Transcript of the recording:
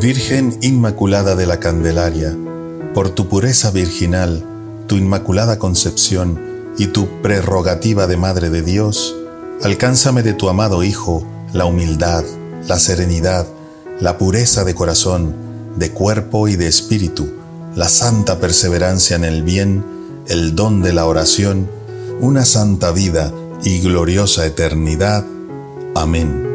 Virgen Inmaculada de la Candelaria, por tu pureza virginal, tu inmaculada concepción y tu prerrogativa de Madre de Dios, alcánzame de tu amado Hijo la humildad, la serenidad, la pureza de corazón, de cuerpo y de espíritu, la santa perseverancia en el bien, el don de la oración, una santa vida y gloriosa eternidad. Amén.